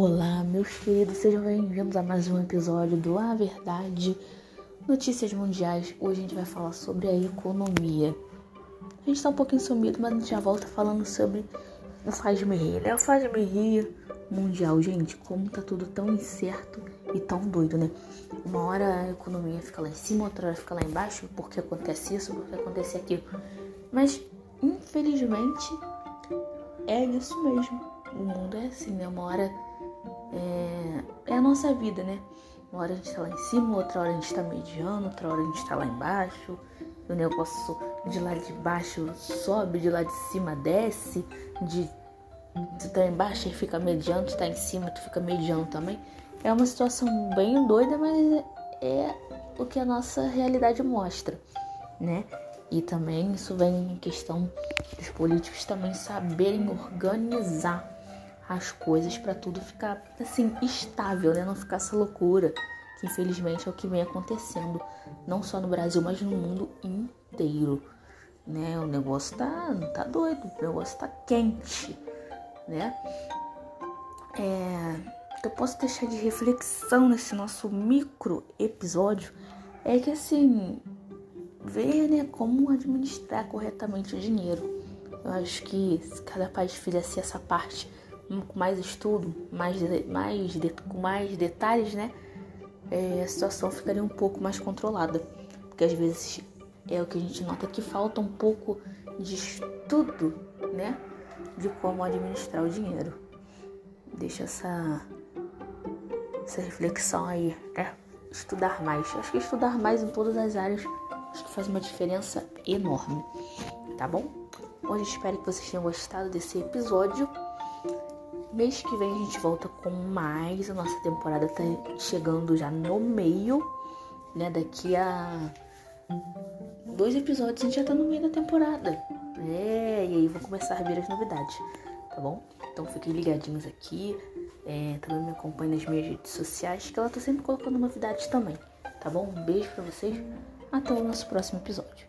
Olá, meus queridos, sejam bem-vindos a mais um episódio do A Verdade Notícias Mundiais. Hoje a gente vai falar sobre a economia. A gente tá um pouquinho sumido, mas a gente já volta falando sobre o faz-me rir, né? O faz-me rir mundial, gente, como tá tudo tão incerto e tão doido, né? Uma hora a economia fica lá em cima, outra hora fica lá embaixo, porque acontece isso, porque acontece aquilo. Mas, infelizmente, é isso mesmo. O mundo é assim, né? Uma hora é, é a nossa vida, né? Uma hora a gente tá lá em cima, outra hora a gente tá mediano, outra hora a gente tá lá embaixo. O negócio de lá de baixo sobe, de lá de cima desce, de tu tá embaixo e fica mediano, tu tá em cima, tu fica mediano também. É uma situação bem doida, mas é o que a nossa realidade mostra, né? E também isso vem em questão dos políticos também saberem organizar as coisas para tudo ficar assim estável, né? Não ficar essa loucura que infelizmente é o que vem acontecendo, não só no Brasil, mas no mundo inteiro, né? O negócio tá tá doido, o negócio tá quente, né? É, eu posso deixar de reflexão nesse nosso micro episódio é que assim ver né, como administrar corretamente o dinheiro. Eu acho que cada país fizesse essa parte com mais estudo, mais, mais com mais detalhes, né? É, a situação ficaria um pouco mais controlada. Porque às vezes é o que a gente nota que falta um pouco de estudo, né? De como administrar o dinheiro. Deixa essa, essa reflexão aí, né? Estudar mais. Acho que estudar mais em todas as áreas acho que faz uma diferença enorme, tá bom? Hoje espero que vocês tenham gostado desse episódio. Mês que vem a gente volta com mais. A nossa temporada tá chegando já no meio, né? Daqui a dois episódios a gente já tá no meio da temporada. É, e aí vou começar a ver as novidades, tá bom? Então fiquem ligadinhos aqui. É, também me acompanhe nas minhas redes sociais, que ela tá sempre colocando novidades também, tá bom? Um beijo pra vocês. Até o nosso próximo episódio.